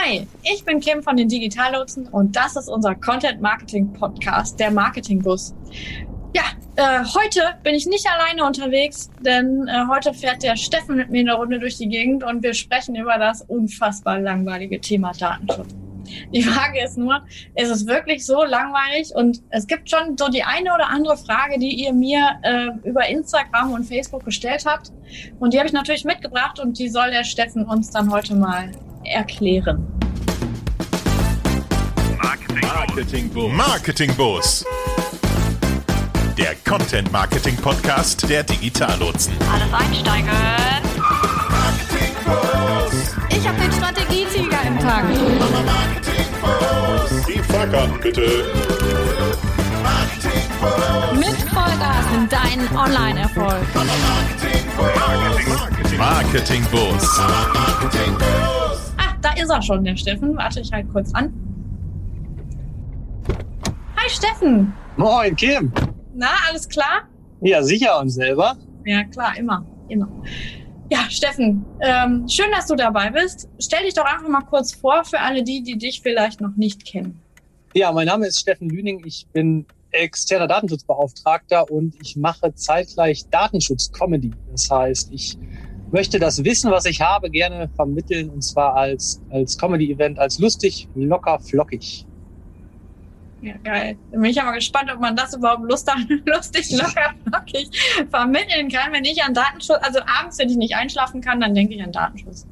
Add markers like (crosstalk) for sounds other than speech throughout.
Hi, ich bin Kim von den Digitallotsen und das ist unser Content Marketing Podcast, der Marketing Bus. Ja, äh, heute bin ich nicht alleine unterwegs, denn äh, heute fährt der Steffen mit mir eine Runde durch die Gegend und wir sprechen über das unfassbar langweilige Thema Datenschutz. Die Frage ist nur, ist es wirklich so langweilig? Und es gibt schon so die eine oder andere Frage, die ihr mir äh, über Instagram und Facebook gestellt habt. Und die habe ich natürlich mitgebracht und die soll der Steffen uns dann heute mal erklären. Marketing Boost. Marketing Boost. Der Content Marketing Podcast der Digitallotsen. Alles einsteigen. Marketing Boost. Ich habe den Strategietiger im Tank. Marketing Boost. Die Fahrkarten bitte. Marketing Boost. Mit Vollgas in deinen Online-Erfolg. Marketing Boost. Marketing Boost. Marketing Boost. Da ist er schon, der Steffen. Warte ich halt kurz an. Hi Steffen. Moin, Kim. Na, alles klar? Ja, sicher und selber. Ja, klar, immer, immer. Ja, Steffen, ähm, schön, dass du dabei bist. Stell dich doch einfach mal kurz vor für alle die, die dich vielleicht noch nicht kennen. Ja, mein Name ist Steffen Lüning. Ich bin externer Datenschutzbeauftragter und ich mache zeitgleich Datenschutz-Comedy. Das heißt, ich möchte das Wissen, was ich habe, gerne vermitteln und zwar als, als Comedy-Event, als lustig, locker, flockig. Ja, geil. Bin ich aber gespannt, ob man das überhaupt lustig, (laughs) lustig locker, flockig vermitteln kann, wenn ich an Datenschutz, also abends, wenn ich nicht einschlafen kann, dann denke ich an Datenschutz.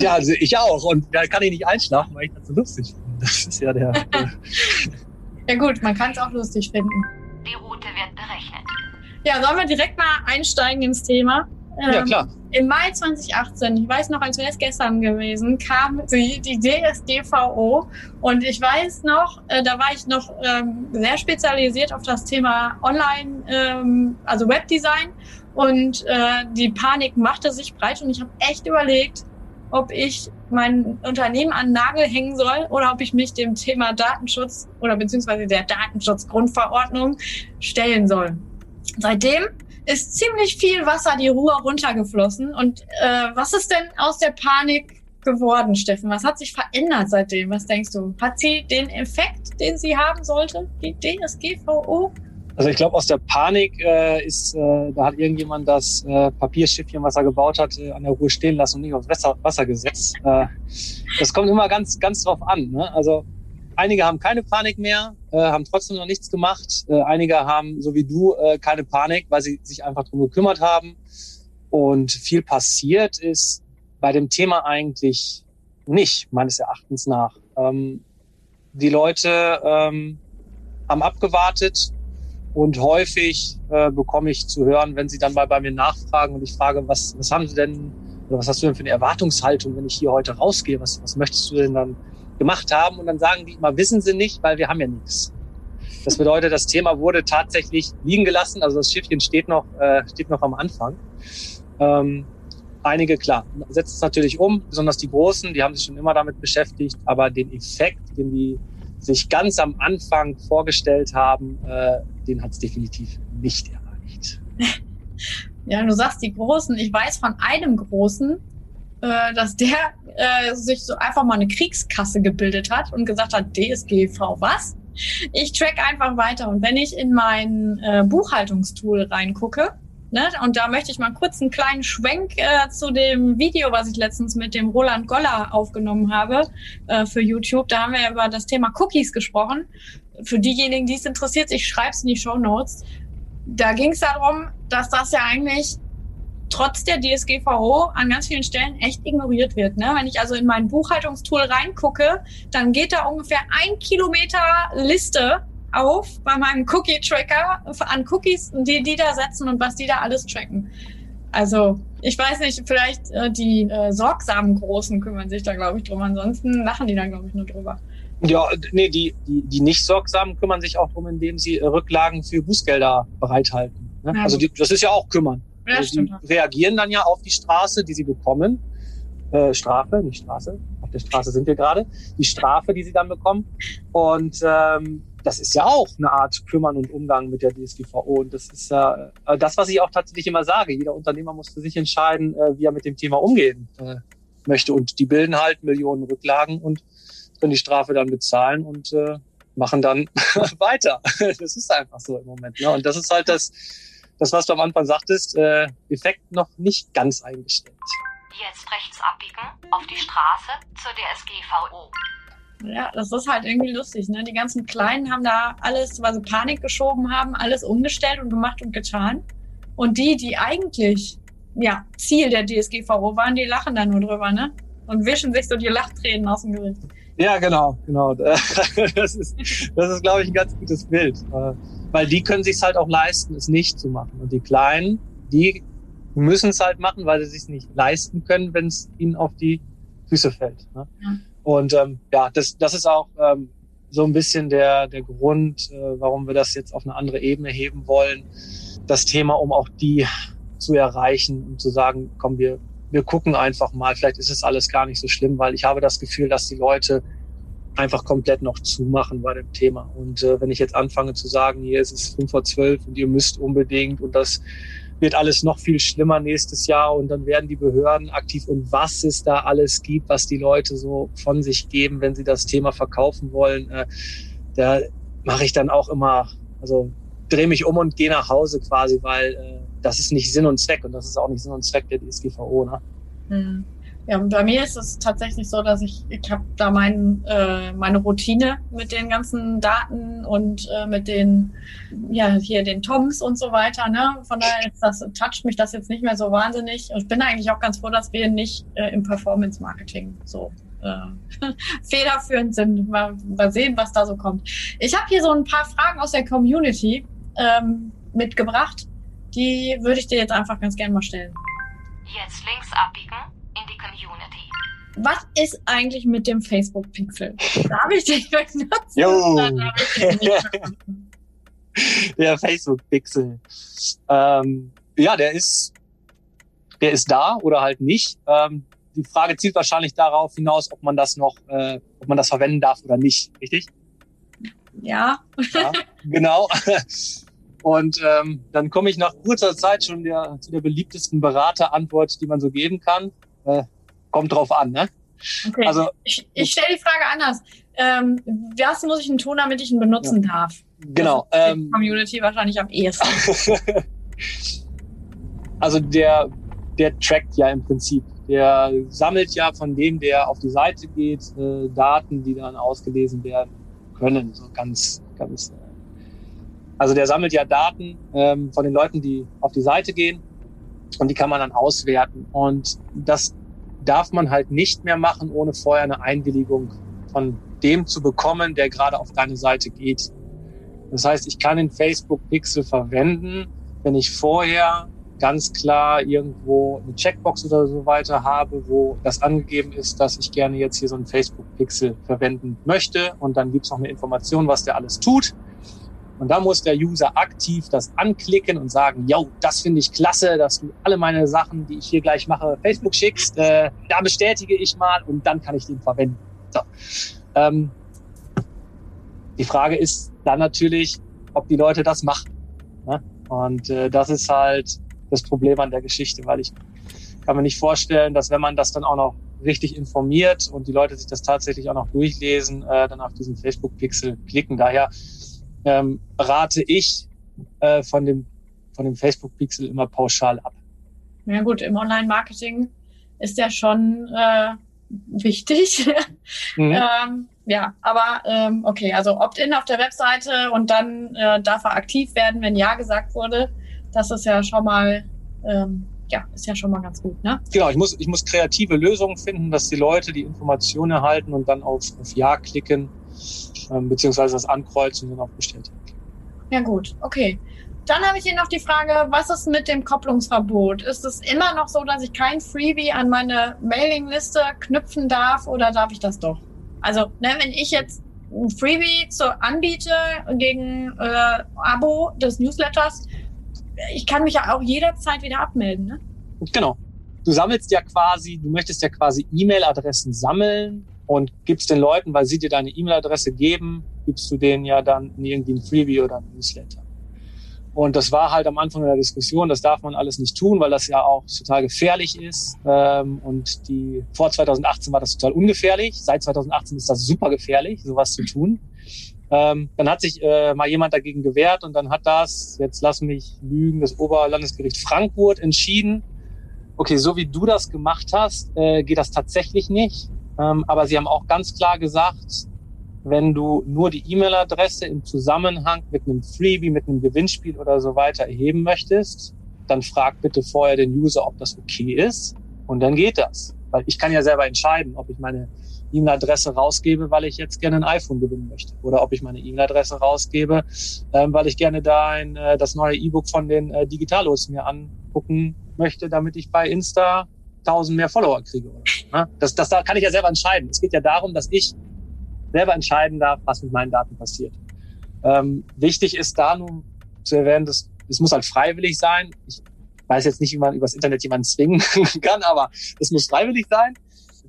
Ja, also ich auch. Und da kann ich nicht einschlafen, weil ich das so lustig finde. Das ist ja der. der (laughs) Ja gut, man kann es auch lustig finden. Die Route wird berechnet. Ja, sollen wir direkt mal einsteigen ins Thema? Ja, Ähm, klar. Im Mai 2018, ich weiß noch, als wäre es gestern gewesen, kam die, die DSGVO und ich weiß noch, äh, da war ich noch ähm, sehr spezialisiert auf das Thema Online, ähm, also Webdesign und äh, die Panik machte sich breit und ich habe echt überlegt, ob ich mein Unternehmen an den Nagel hängen soll oder ob ich mich dem Thema Datenschutz oder beziehungsweise der Datenschutzgrundverordnung stellen soll. Seitdem ist ziemlich viel Wasser die Ruhr runtergeflossen. Und äh, was ist denn aus der Panik geworden, Steffen? Was hat sich verändert seitdem? Was denkst du? Hat sie den Effekt, den sie haben sollte, die DSGVO? Also ich glaube, aus der Panik äh, ist, äh, da hat irgendjemand das äh, Papierschiffchen, was er gebaut hat, äh, an der Ruhe stehen lassen und nicht aufs Wasser, Wasser gesetzt. Äh, das kommt immer ganz, ganz drauf an. Ne? Also einige haben keine Panik mehr, äh, haben trotzdem noch nichts gemacht. Äh, einige haben, so wie du, äh, keine Panik, weil sie sich einfach drum gekümmert haben. Und viel passiert ist bei dem Thema eigentlich nicht, meines Erachtens nach. Ähm, die Leute ähm, haben abgewartet, und häufig äh, bekomme ich zu hören, wenn sie dann mal bei mir nachfragen und ich frage, was, was haben sie denn, oder was hast du denn für eine Erwartungshaltung, wenn ich hier heute rausgehe? Was, was möchtest du denn dann gemacht haben? Und dann sagen die immer, wissen sie nicht, weil wir haben ja nichts. Das bedeutet, das Thema wurde tatsächlich liegen gelassen. Also das Schiffchen steht noch, äh, steht noch am Anfang. Ähm, einige, klar, setzt es natürlich um, besonders die Großen, die haben sich schon immer damit beschäftigt, aber den Effekt, den die sich ganz am Anfang vorgestellt haben, äh, den hat es definitiv nicht erreicht. (laughs) Ja, du sagst die Großen. Ich weiß von einem Großen, äh, dass der äh, sich so einfach mal eine Kriegskasse gebildet hat und gesagt hat, DSGV, was? Ich track einfach weiter. Und wenn ich in mein äh, Buchhaltungstool reingucke, ne, und da möchte ich mal kurz einen kleinen Schwenk äh, zu dem Video, was ich letztens mit dem Roland Goller aufgenommen habe äh, für YouTube. Da haben wir ja über das Thema Cookies gesprochen. Für diejenigen, die es interessiert, ich schreibe es in die Show Notes. Da ging es darum, dass das ja eigentlich trotz der DSGVO an ganz vielen Stellen echt ignoriert wird. Ne? Wenn ich also in mein Buchhaltungstool reingucke, dann geht da ungefähr ein Kilometer Liste auf bei meinem Cookie-Tracker an Cookies, die die da setzen und was die da alles tracken. Also ich weiß nicht, vielleicht äh, die äh, sorgsamen Großen kümmern sich da, glaube ich, drum. Ansonsten lachen die da, glaube ich, nur drüber. Ja, nee, die, die, die nicht sorgsamen kümmern sich auch drum, indem sie äh, Rücklagen für Bußgelder bereithalten. Ne? Ja, also die, das ist ja auch kümmern. Ja, also stimmt. die reagieren dann ja auf die Straße, die sie bekommen. Äh, Strafe, nicht Straße. Auf der Straße sind wir gerade. Die Strafe, die sie dann bekommen. Und ähm, das ist ja auch eine Art Kümmern und Umgang mit der DSGVO. Und das ist ja äh, das, was ich auch tatsächlich immer sage. Jeder Unternehmer muss für sich entscheiden, äh, wie er mit dem Thema umgehen äh, möchte. Und die bilden halt Millionen Rücklagen und können die Strafe dann bezahlen und äh, machen dann (laughs) weiter. Das ist einfach so im Moment. Ne? Und das ist halt das, das, was du am Anfang sagtest, äh, Effekt noch nicht ganz eingestellt. Jetzt rechts abbiegen auf die Straße zur DSGVO. Ja, das ist halt irgendwie lustig. Ne? Die ganzen Kleinen haben da alles, weil sie Panik geschoben haben, alles umgestellt und gemacht und getan. Und die, die eigentlich ja, Ziel der DSGVO waren, die lachen da nur drüber, ne? Und wischen sich so die Lachtränen aus dem Gesicht. Ja, genau, genau. (laughs) Das ist, das ist, glaube ich, ein ganz gutes Bild. Weil die können sich halt auch leisten, es nicht zu machen. Und die Kleinen, die müssen es halt machen, weil sie sich nicht leisten können, wenn es ihnen auf die Füße fällt. Ne? Ja. Und ähm, ja, das, das ist auch ähm, so ein bisschen der, der Grund, äh, warum wir das jetzt auf eine andere Ebene heben wollen. Das Thema, um auch die zu erreichen und zu sagen, komm, wir, wir gucken einfach mal, vielleicht ist es alles gar nicht so schlimm, weil ich habe das Gefühl, dass die Leute einfach komplett noch zumachen bei dem Thema. Und äh, wenn ich jetzt anfange zu sagen, hier ist es fünf vor zwölf und ihr müsst unbedingt und das wird alles noch viel schlimmer nächstes Jahr und dann werden die Behörden aktiv und was es da alles gibt, was die Leute so von sich geben, wenn sie das Thema verkaufen wollen, äh, da mache ich dann auch immer, also drehe mich um und gehe nach Hause quasi, weil äh, das ist nicht Sinn und Zweck und das ist auch nicht Sinn und Zweck der DSGVO. Ne? Mhm. Ja, bei mir ist es tatsächlich so, dass ich, ich habe da mein, äh, meine Routine mit den ganzen Daten und äh, mit den, ja, hier den Toms und so weiter. Ne? Von daher ist das, toucht mich das jetzt nicht mehr so wahnsinnig. Und ich bin eigentlich auch ganz froh, dass wir nicht äh, im Performance-Marketing so äh, (laughs) federführend sind. Mal, mal sehen, was da so kommt. Ich habe hier so ein paar Fragen aus der Community ähm, mitgebracht. Die würde ich dir jetzt einfach ganz gerne mal stellen. Jetzt links abbiegen. Was ist eigentlich mit dem Facebook-Pixel? Darf ich den benutzen? (laughs) Jo. (laughs) der Facebook-Pixel. Ähm, ja, der ist, der ist da oder halt nicht. Ähm, die Frage zielt wahrscheinlich darauf hinaus, ob man das noch, äh, ob man das verwenden darf oder nicht, richtig? Ja. ja genau. (laughs) Und ähm, dann komme ich nach kurzer Zeit schon der, zu der beliebtesten Beraterantwort, die man so geben kann. Äh, kommt drauf an, ne? Okay. Also, ich, ich stelle die Frage anders. Ähm, was muss ich denn tun, damit ich ihn benutzen ja. darf? Genau. Ähm, Community wahrscheinlich am ehesten. (laughs) also der, der trackt ja im Prinzip. Der sammelt ja von dem, der auf die Seite geht, äh, Daten, die dann ausgelesen werden können. So ganz, ganz äh, also der sammelt ja Daten ähm, von den Leuten, die auf die Seite gehen und die kann man dann auswerten. Und das darf man halt nicht mehr machen, ohne vorher eine Einwilligung von dem zu bekommen, der gerade auf deine Seite geht. Das heißt, ich kann den Facebook Pixel verwenden, wenn ich vorher ganz klar irgendwo eine Checkbox oder so weiter habe, wo das angegeben ist, dass ich gerne jetzt hier so einen Facebook Pixel verwenden möchte. Und dann gibt's noch eine Information, was der alles tut. Und da muss der User aktiv das anklicken und sagen, yo, das finde ich klasse, dass du alle meine Sachen, die ich hier gleich mache, Facebook schickst. Äh, da bestätige ich mal und dann kann ich den verwenden. So. Ähm, die Frage ist dann natürlich, ob die Leute das machen. Ne? Und äh, das ist halt das Problem an der Geschichte, weil ich kann mir nicht vorstellen, dass wenn man das dann auch noch richtig informiert und die Leute sich das tatsächlich auch noch durchlesen, äh, dann auf diesen Facebook-Pixel klicken. Daher ähm, rate ich äh, von dem, von dem Facebook-Pixel immer pauschal ab. Ja gut, im Online-Marketing ist ja schon äh, wichtig. (laughs) Mhm. ähm, ja, aber ähm, okay, also Opt-in auf der Webseite und dann äh, darf er aktiv werden, wenn Ja gesagt wurde. Das ist ja schon mal, ähm, ja, ist ja schon mal ganz gut, ne? Genau, ich muss, ich muss kreative Lösungen finden, dass die Leute die Informationen erhalten und dann auf, auf Ja klicken ähm, beziehungsweise das Ankreuzen und dann auf Bestätigen. Ja gut, okay. Dann habe ich hier noch die Frage, was ist mit dem Kopplungsverbot? Ist es immer noch so, dass ich kein Freebie an meine Mailingliste knüpfen darf oder darf ich das doch? Also, ne, wenn ich jetzt ein Freebie zu anbiete gegen äh, Abo des Newsletters, ich kann mich ja auch jederzeit wieder abmelden, ne? Genau. Du sammelst ja quasi, du möchtest ja quasi E-Mail-Adressen sammeln und gibst den Leuten, weil sie dir deine E-Mail-Adresse geben, gibst du denen ja dann irgendwie ein Freebie oder ein Newsletter. Und das war halt am Anfang der Diskussion, das darf man alles nicht tun, weil das ja auch total gefährlich ist. Ähm, und die vor 2018 war das total ungefährlich. Seit 2018 ist das super gefährlich, sowas zu tun. Ähm, dann hat sich äh, mal jemand dagegen gewehrt und dann hat das, jetzt lass mich lügen, das Oberlandesgericht Frankfurt entschieden, okay, so wie du das gemacht hast, äh, geht das tatsächlich nicht. Ähm, aber sie haben auch ganz klar gesagt, wenn du nur die E-Mail-Adresse im Zusammenhang mit einem Freebie, mit einem Gewinnspiel oder so weiter erheben möchtest, dann frag bitte vorher den User, ob das okay ist. Und dann geht das. Weil ich kann ja selber entscheiden, ob ich meine E-Mail-Adresse rausgebe, weil ich jetzt gerne ein iPhone gewinnen möchte. Oder ob ich meine E-Mail-Adresse rausgebe, ähm, weil ich gerne da ein, äh, das neue E-Book von den äh, Digitalos mir angucken möchte, damit ich bei Insta tausend mehr Follower kriege. Oder, ne? das, das da kann ich ja selber entscheiden. Es geht ja darum, dass ich selber entscheiden darf, was mit meinen Daten passiert. Ähm, wichtig ist da nun zu erwähnen, dass es muss halt freiwillig sein. Ich weiß jetzt nicht, wie man übers Internet jemanden zwingen (laughs) kann, aber es muss freiwillig sein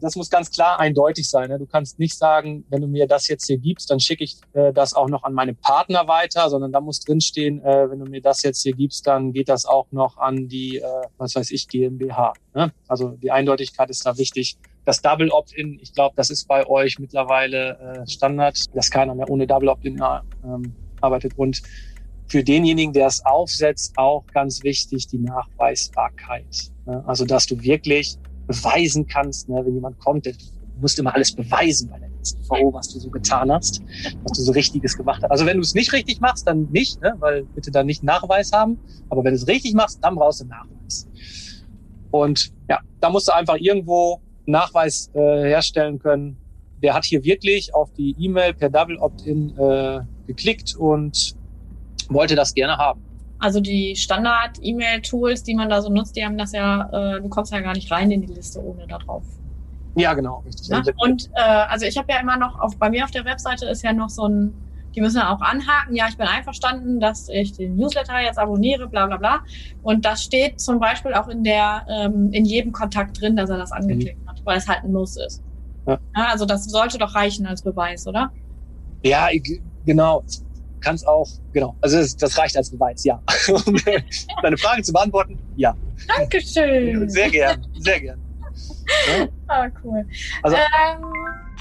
das muss ganz klar eindeutig sein. Ne? Du kannst nicht sagen, wenn du mir das jetzt hier gibst, dann schicke ich äh, das auch noch an meine Partner weiter, sondern da muss drinstehen, äh, wenn du mir das jetzt hier gibst, dann geht das auch noch an die, äh, was weiß ich, GmbH. Ne? Also die Eindeutigkeit ist da wichtig. Das Double Opt-in, ich glaube, das ist bei euch mittlerweile äh, Standard, dass keiner mehr ohne Double Opt-in ähm, arbeitet. Und für denjenigen, der es aufsetzt, auch ganz wichtig die Nachweisbarkeit. Ne? Also dass du wirklich beweisen kannst, ne? wenn jemand kommt, der musst immer alles beweisen bei der StVO, was du so getan hast, was du so Richtiges gemacht hast. Also wenn du es nicht richtig machst, dann nicht, ne? weil bitte dann nicht Nachweis haben. Aber wenn du es richtig machst, dann brauchst du Nachweis. Und ja, da musst du einfach irgendwo Nachweis äh, herstellen können. Der hat hier wirklich auf die E-Mail per Double Opt-in äh, geklickt und wollte das gerne haben. Also die Standard-E-Mail-Tools, die man da so nutzt, die haben das ja, äh, du kommst ja gar nicht rein in die Liste ohne da drauf. Ja, genau, richtig. Ja? Und äh, also ich habe ja immer noch, auf, bei mir auf der Webseite ist ja noch so ein, die müssen ja auch anhaken, ja, ich bin einverstanden, dass ich den Newsletter jetzt abonniere, bla bla bla. Und das steht zum Beispiel auch in der, ähm, in jedem Kontakt drin, dass er das angeklickt mhm. hat, weil es halt ein Muss ist. Ja. ja. also das sollte doch reichen als Beweis, oder? Ja, genau kann es auch, genau, also das, das, reicht als Beweis, ja. (laughs) um deine Frage zu beantworten, ja. Dankeschön. Sehr gern, sehr gern. Ja. Ah, cool. Also, ähm,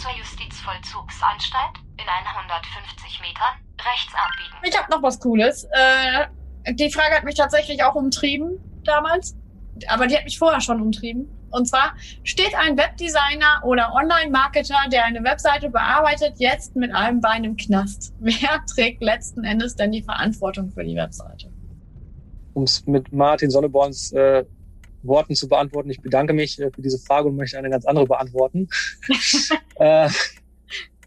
zur Justizvollzugsanstalt in 150 Metern rechts abbiegen. Ich habe noch was Cooles. Äh, die Frage hat mich tatsächlich auch umtrieben damals, aber die hat mich vorher schon umtrieben. Und zwar steht ein Webdesigner oder Online-Marketer, der eine Webseite bearbeitet, jetzt mit einem Bein im Knast. (laughs) Wer trägt letzten Endes denn die Verantwortung für die Webseite? Um es mit Martin Sonneborns äh, Worten zu beantworten, ich bedanke mich äh, für diese Frage und möchte eine ganz andere beantworten. (laughs) äh,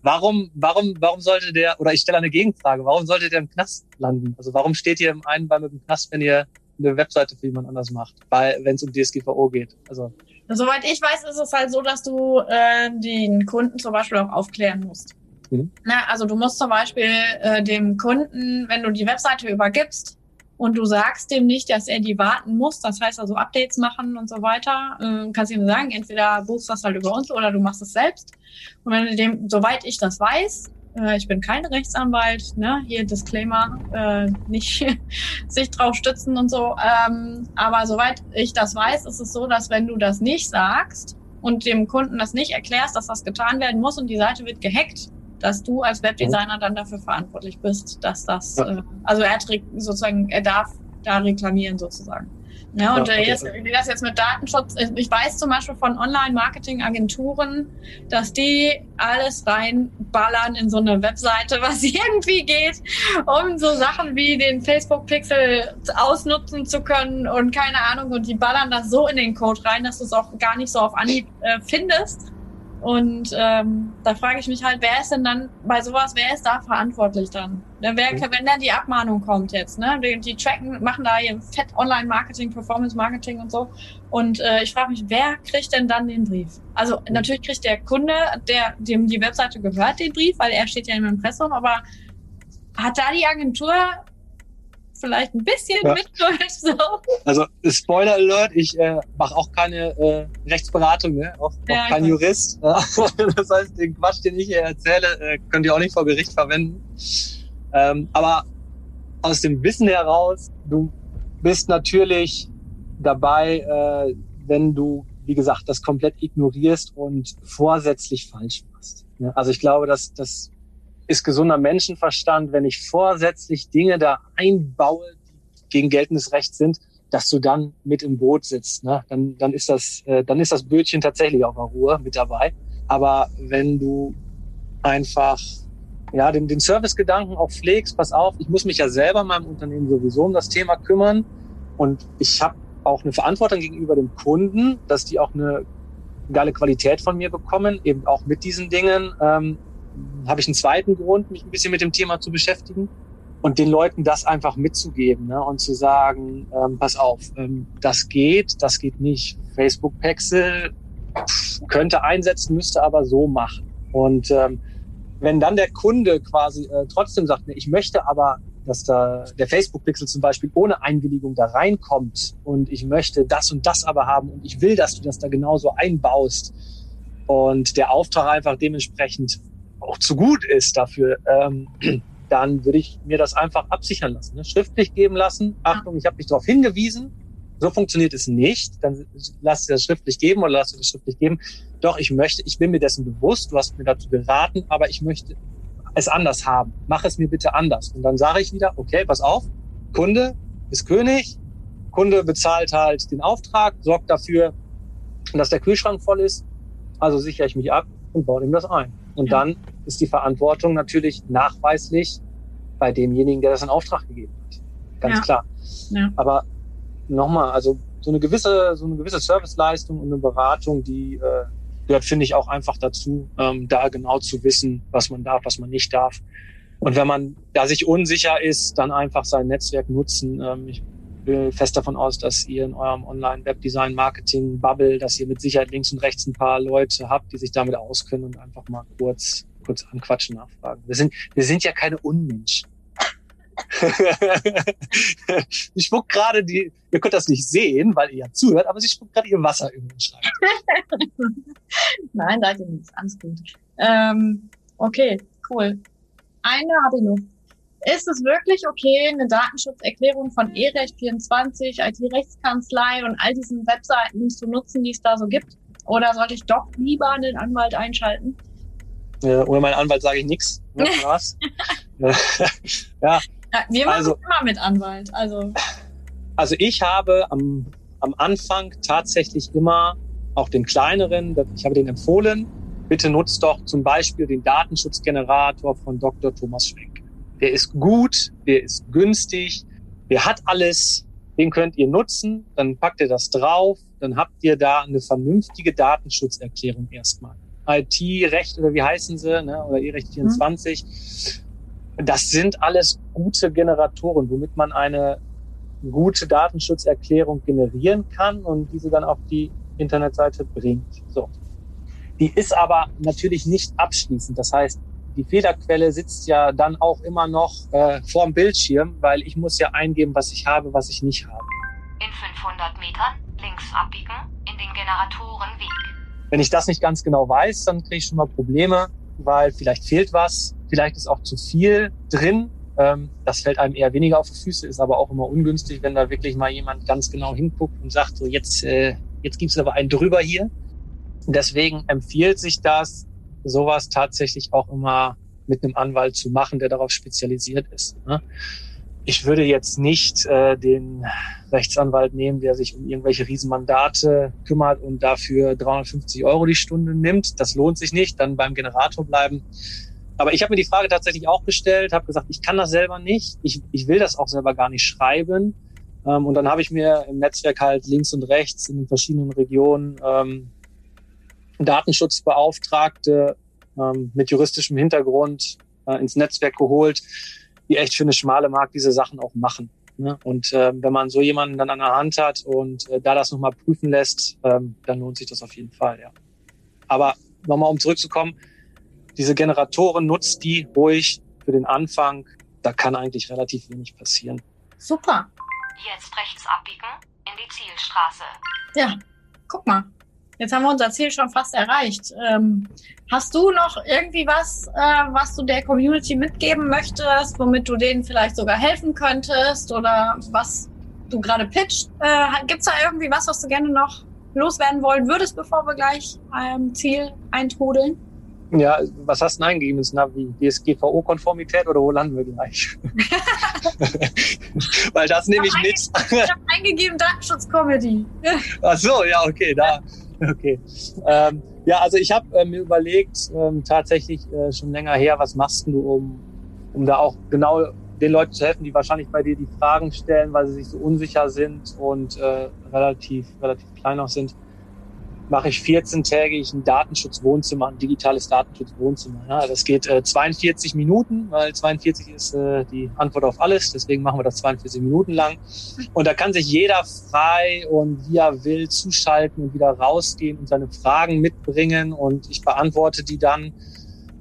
warum, warum, warum sollte der, oder ich stelle eine Gegenfrage, warum sollte der im Knast landen? Also warum steht ihr im einen Bein mit dem Knast, wenn ihr eine Webseite für jemand anders macht, wenn es um DSGVO geht? Also Soweit ich weiß, ist es halt so, dass du äh, den Kunden zum Beispiel auch aufklären musst. Mhm. Na, also du musst zum Beispiel äh, dem Kunden, wenn du die Webseite übergibst und du sagst dem nicht, dass er die warten muss, das heißt also Updates machen und so weiter, äh, kannst du ihm sagen, entweder buchst das halt über uns oder du machst es selbst. Und wenn du dem, soweit ich das weiß, äh, ich bin kein Rechtsanwalt, ne? Hier Disclaimer, äh, nicht (laughs) sich drauf stützen und so. Ähm, aber soweit ich das weiß, ist es so, dass wenn du das nicht sagst und dem Kunden das nicht erklärst, dass das getan werden muss und die Seite wird gehackt, dass du als Webdesigner dann dafür verantwortlich bist, dass das, ja. äh, also er trägt sozusagen, er darf da reklamieren sozusagen. Ja, und okay. jetzt, wie das jetzt mit Datenschutz, ich weiß zum Beispiel von Online-Marketing-Agenturen, dass die alles reinballern in so eine Webseite, (laughs) was irgendwie geht, um so Sachen wie den Facebook-Pixel ausnutzen zu können und keine Ahnung, und die ballern das so in den Code rein, dass du es auch gar nicht so auf Anhieb äh, findest. Und ähm, da frage ich mich halt, wer ist denn dann bei sowas, wer ist da verantwortlich dann? Ne, wer, wenn dann die Abmahnung kommt jetzt, ne? Die, die tracken, machen da ihr Fett Online-Marketing, Performance-Marketing und so. Und äh, ich frage mich, wer kriegt denn dann den Brief? Also natürlich kriegt der Kunde, der dem die Webseite gehört, den Brief, weil er steht ja im Impressum, aber hat da die Agentur vielleicht ein bisschen ja. mitschuld. So. Also Spoiler Alert, ich äh, mache auch keine äh, Rechtsberatung, ne? auch, ja, auch kein Jurist. (laughs) das heißt, den Quatsch, den ich hier erzähle, äh, könnt ihr auch nicht vor Gericht verwenden. Ähm, aber aus dem Wissen heraus, du bist natürlich dabei, äh, wenn du, wie gesagt, das komplett ignorierst und vorsätzlich falsch machst. Also ich glaube, dass das ist gesunder Menschenverstand, wenn ich vorsätzlich Dinge da einbaue, die gegen geltendes Recht sind, dass du dann mit im Boot sitzt. Ne? Dann, dann ist das, äh, dann ist das Bötchen tatsächlich auf der Ruhe mit dabei. Aber wenn du einfach ja, den, den Servicegedanken auch pflegst, pass auf, ich muss mich ja selber in meinem Unternehmen sowieso um das Thema kümmern und ich habe auch eine Verantwortung gegenüber dem Kunden, dass die auch eine geile Qualität von mir bekommen, eben auch mit diesen Dingen. Ähm, habe ich einen zweiten Grund, mich ein bisschen mit dem Thema zu beschäftigen und den Leuten das einfach mitzugeben ne? und zu sagen, ähm, pass auf, ähm, das geht, das geht nicht. Facebook Pixel könnte einsetzen, müsste aber so machen. Und ähm, wenn dann der Kunde quasi äh, trotzdem sagt, nee, ich möchte aber, dass da der Facebook-Pixel zum Beispiel ohne Einwilligung da reinkommt und ich möchte das und das aber haben und ich will, dass du das da genauso einbaust und der Auftrag einfach dementsprechend auch zu gut ist dafür, ähm, (clears throat) dann würde ich mir das einfach absichern lassen, ne? schriftlich geben lassen. Achtung, ich habe dich darauf hingewiesen, so funktioniert es nicht, dann lass dir das schriftlich geben oder lass dir das schriftlich geben. Doch, ich möchte, ich bin mir dessen bewusst, du hast mir dazu geraten, aber ich möchte es anders haben. Mach es mir bitte anders. Und dann sage ich wieder, okay, pass auf, Kunde ist König, Kunde bezahlt halt den Auftrag, sorgt dafür, dass der Kühlschrank voll ist, also sichere ich mich ab und baue ihm das ein. Und dann ist die Verantwortung natürlich nachweislich bei demjenigen, der das in Auftrag gegeben hat. Ganz ja. klar. Ja. Aber nochmal, also so eine gewisse, so eine gewisse Serviceleistung und eine Beratung, die äh, gehört, finde ich, auch einfach dazu, ähm, da genau zu wissen, was man darf, was man nicht darf. Und wenn man da sich unsicher ist, dann einfach sein Netzwerk nutzen. Ähm, ich bin fest davon aus, dass ihr in eurem Online-Webdesign-Marketing-Bubble, dass ihr mit Sicherheit links und rechts ein paar Leute habt, die sich damit auskennen und einfach mal kurz, kurz anquatschen, nachfragen. Wir sind, wir sind ja keine Unmenschen. (laughs) ich spuckt gerade die, ihr könnt das nicht sehen, weil ihr ja zuhört, aber sie spuckt gerade ihr Wasser über den Schreibtisch. (laughs) Nein, seid ihr nicht. Alles gut. Ähm, okay, cool. Eine habe ich noch. Ist es wirklich okay, eine Datenschutzerklärung von E-Recht24, IT-Rechtskanzlei und all diesen Webseiten zu nutzen, die es da so gibt? Oder sollte ich doch lieber einen Anwalt einschalten? Ja, ohne meinen Anwalt sage ich nichts. Ne, (laughs) was? (laughs) ja, ja, wir machen also, immer mit Anwalt. Also, also ich habe am, am Anfang tatsächlich immer auch den kleineren, ich habe den empfohlen, bitte nutzt doch zum Beispiel den Datenschutzgenerator von Dr. Thomas Schwenk. Der ist gut, der ist günstig, der hat alles, den könnt ihr nutzen, dann packt ihr das drauf, dann habt ihr da eine vernünftige Datenschutzerklärung erstmal. IT-Recht oder wie heißen sie, ne? oder E-Recht 24. Mhm. Das sind alles gute Generatoren, womit man eine gute Datenschutzerklärung generieren kann und diese dann auf die Internetseite bringt. So. Die ist aber natürlich nicht abschließend. Das heißt, die Fehlerquelle sitzt ja dann auch immer noch äh, vorm Bildschirm, weil ich muss ja eingeben, was ich habe, was ich nicht habe. In 500 Metern links abbiegen in den Generatorenweg. Wenn ich das nicht ganz genau weiß, dann kriege ich schon mal Probleme, weil vielleicht fehlt was Vielleicht ist auch zu viel drin. Ähm, das fällt einem eher weniger auf die Füße, ist aber auch immer ungünstig, wenn da wirklich mal jemand ganz genau hinguckt und sagt, so jetzt, äh, jetzt gibt's aber einen drüber hier. Deswegen empfiehlt sich das, sowas tatsächlich auch immer mit einem Anwalt zu machen, der darauf spezialisiert ist. Ich würde jetzt nicht äh, den Rechtsanwalt nehmen, der sich um irgendwelche Riesenmandate kümmert und dafür 350 Euro die Stunde nimmt. Das lohnt sich nicht. Dann beim Generator bleiben. Aber ich habe mir die Frage tatsächlich auch gestellt, habe gesagt, ich kann das selber nicht, ich, ich will das auch selber gar nicht schreiben. Ähm, und dann habe ich mir im Netzwerk halt links und rechts in den verschiedenen Regionen ähm, Datenschutzbeauftragte ähm, mit juristischem Hintergrund äh, ins Netzwerk geholt, die echt für eine schmale Markt diese Sachen auch machen. Ne? Und äh, wenn man so jemanden dann an der Hand hat und äh, da das nochmal prüfen lässt, ähm, dann lohnt sich das auf jeden Fall, ja. Aber nochmal um zurückzukommen, diese Generatoren nutzt die ruhig für den Anfang. Da kann eigentlich relativ wenig passieren. Super. Jetzt rechts abbiegen in die Zielstraße. Ja, guck mal. Jetzt haben wir unser Ziel schon fast erreicht. Ähm, hast du noch irgendwie was, äh, was du der Community mitgeben möchtest, womit du denen vielleicht sogar helfen könntest oder was du gerade pitcht? Äh, Gibt es da irgendwie was, was du gerne noch loswerden wollen würdest, bevor wir gleich am Ziel eintrudeln? Ja, was hast du denn eingegeben ins Navi? DSGVO-Konformität oder wo landen wir gleich? (laughs) Weil das nehme ich mit. Ich habe eingegeben Datenschutz-Comedy. Ach so, ja, okay, da. (laughs) (laughs) Okay. Ähm, ja, also ich habe äh, mir überlegt, ähm, tatsächlich äh, schon länger her, was machst du, um, um da auch genau den Leuten zu helfen, die wahrscheinlich bei dir die Fragen stellen, weil sie sich so unsicher sind und äh, relativ, relativ klein auch sind mache ich 14-tägig ein Datenschutzwohnzimmer, ein digitales Datenschutzwohnzimmer. Ja, das geht äh, 42 Minuten, weil 42 ist äh, die Antwort auf alles. Deswegen machen wir das 42 Minuten lang. Und da kann sich jeder frei und wie er will zuschalten und wieder rausgehen und seine Fragen mitbringen. Und ich beantworte die dann.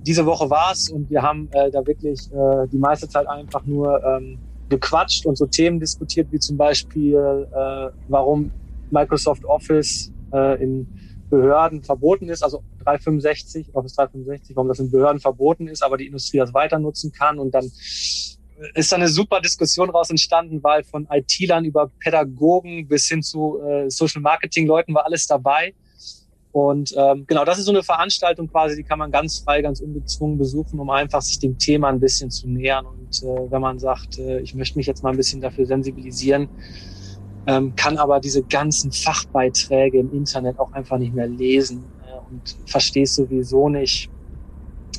Diese Woche war's und wir haben äh, da wirklich äh, die meiste Zeit einfach nur ähm, gequatscht und so Themen diskutiert, wie zum Beispiel, äh, warum Microsoft Office äh, in Behörden verboten ist, also 365, Office 365, warum das in Behörden verboten ist, aber die Industrie das weiter nutzen kann. Und dann ist da eine super Diskussion raus entstanden, weil von IT-Lern über Pädagogen bis hin zu äh, Social Marketing Leuten war alles dabei. Und ähm, genau, das ist so eine Veranstaltung quasi, die kann man ganz frei, ganz ungezwungen besuchen, um einfach sich dem Thema ein bisschen zu nähern. Und äh, wenn man sagt, äh, ich möchte mich jetzt mal ein bisschen dafür sensibilisieren, ähm, kann aber diese ganzen Fachbeiträge im Internet auch einfach nicht mehr lesen äh, und verstehe sowieso nicht,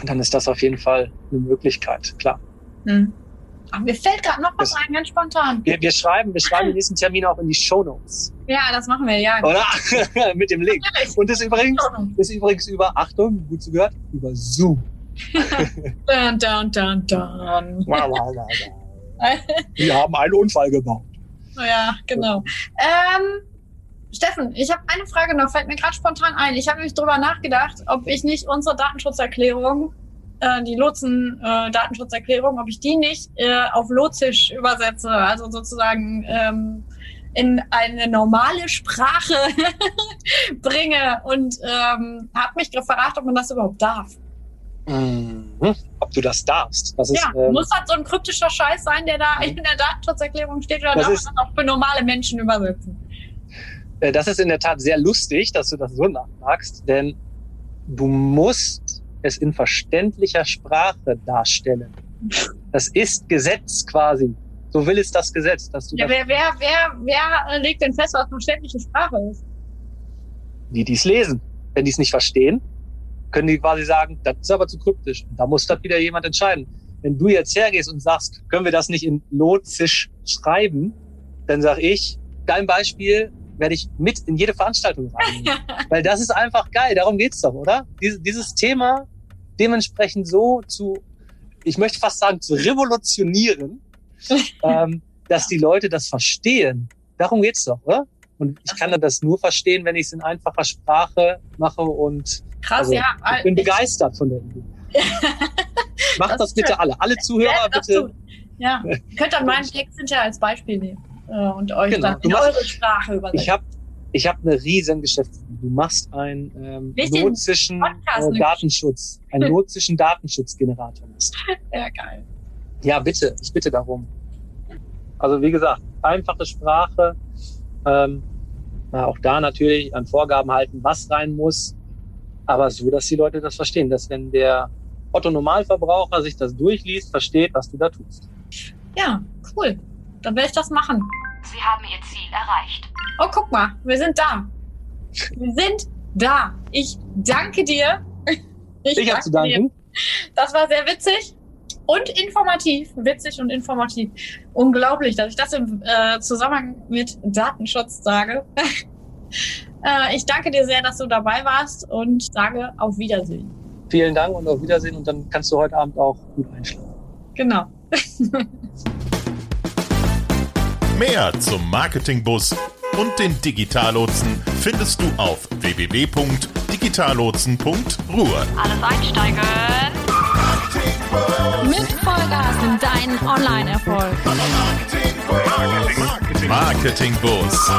dann ist das auf jeden Fall eine Möglichkeit, klar. Hm. Ach, mir fällt gerade noch was Das- ein, ganz spontan. Wir, wir schreiben, wir schreiben den nächsten Termin auch in die Show Notes, Ja, das machen wir, ja. oder? (laughs) Mit dem Link. Natürlich. Und das ist übrigens, ist übrigens über, Achtung, gut zugehört, über Zoom. (laughs) Dun, dun, dun, dun. Wir haben einen Unfall gebaut. Ja, genau. Ähm, Steffen, ich habe eine Frage noch, fällt mir gerade spontan ein. Ich habe nämlich drüber nachgedacht, ob ich nicht unsere Datenschutzerklärung, äh, die Lotsen-Datenschutzerklärung, ob ich die nicht äh, auf Lozisch übersetze, also sozusagen ähm, in eine normale Sprache (laughs) bringe und ähm, habe mich gefragt, ob man das überhaupt darf. Mhm. Ob du das darfst. Das ist, Ja, ähm, muss das so ein kryptischer Scheiß sein, der da in der Datenschutzerklärung steht, oder Das darf ist- man das auch für normale Menschen übersetzen? Äh, Das ist in der Tat sehr lustig, dass du das so nachfragst, denn du musst es in verständlicher Sprache darstellen. Das ist Gesetz quasi. So will es das Gesetz, dass du Ja, das, wer, wer, wer, wer legt denn fest, was verständliche Sprache ist? die dies lesen. Wenn die es nicht verstehen, können die quasi sagen, das ist aber zu kryptisch. Da muss das wieder jemand entscheiden. Wenn du jetzt hergehst und sagst, können wir das nicht in Lozisch schreiben, dann sag ich, dein Beispiel werde ich mit in jede Veranstaltung rein. (laughs) Weil das ist einfach geil, darum geht's doch, oder? Dieses, dieses Thema dementsprechend so zu, ich möchte fast sagen, zu revolutionieren, (laughs) ähm, dass die Leute das verstehen. Darum geht's doch, oder? Und ich kann das nur verstehen, wenn ich es in einfacher Sprache mache und Krass, Also, ja. ich bin begeistert von der Idee. (laughs) Macht Das das, bitte schön. alle. Alle Zuhörer bitte. tun. Ja, ihr könnt dann meinen Text hinterher als Beispiel nehmen äh, und euch Genau. dann in machst- eure Sprache übersetzen. Ich habe ich hab eine riesen Geschäftsidee. Du machst einen ähm, Podcast, äh, ne? Datenschutz, einen notischen Datenschutzgenerator. machst. (laughs) ja, geil. Ja, bitte. Ich bitte darum. Also wie gesagt, einfache Sprache. Ähm, na, auch da natürlich an Vorgaben halten, was rein muss. Aber so, dass die Leute das verstehen. Dass wenn der Otto Normalverbraucher sich das durchliest, versteht, was du da tust. Ja, cool. Dann werde ich das machen. Sie haben Ihr Ziel erreicht. Oh, guck mal, wir sind da. Wir sind da. Ich danke dir. (laughs) Ich, habe zu danke dir. danken. Das war sehr witzig und informativ. Witzig und informativ. Unglaublich, dass ich das im äh, Zusammenhang mit Datenschutz sage. (laughs) äh, ich danke dir sehr, dass du dabei warst und sage auf Wiedersehen. Vielen Dank und auf Wiedersehen. Und dann kannst du heute Abend auch gut einschlafen. Genau. (laughs) Mehr zum Marketingbus und den Digitallotsen findest du auf www.digitallotsen.ruhr. Alles einsteigen. Mit Vollgas in deinen Online-Erfolg. Marketingbus.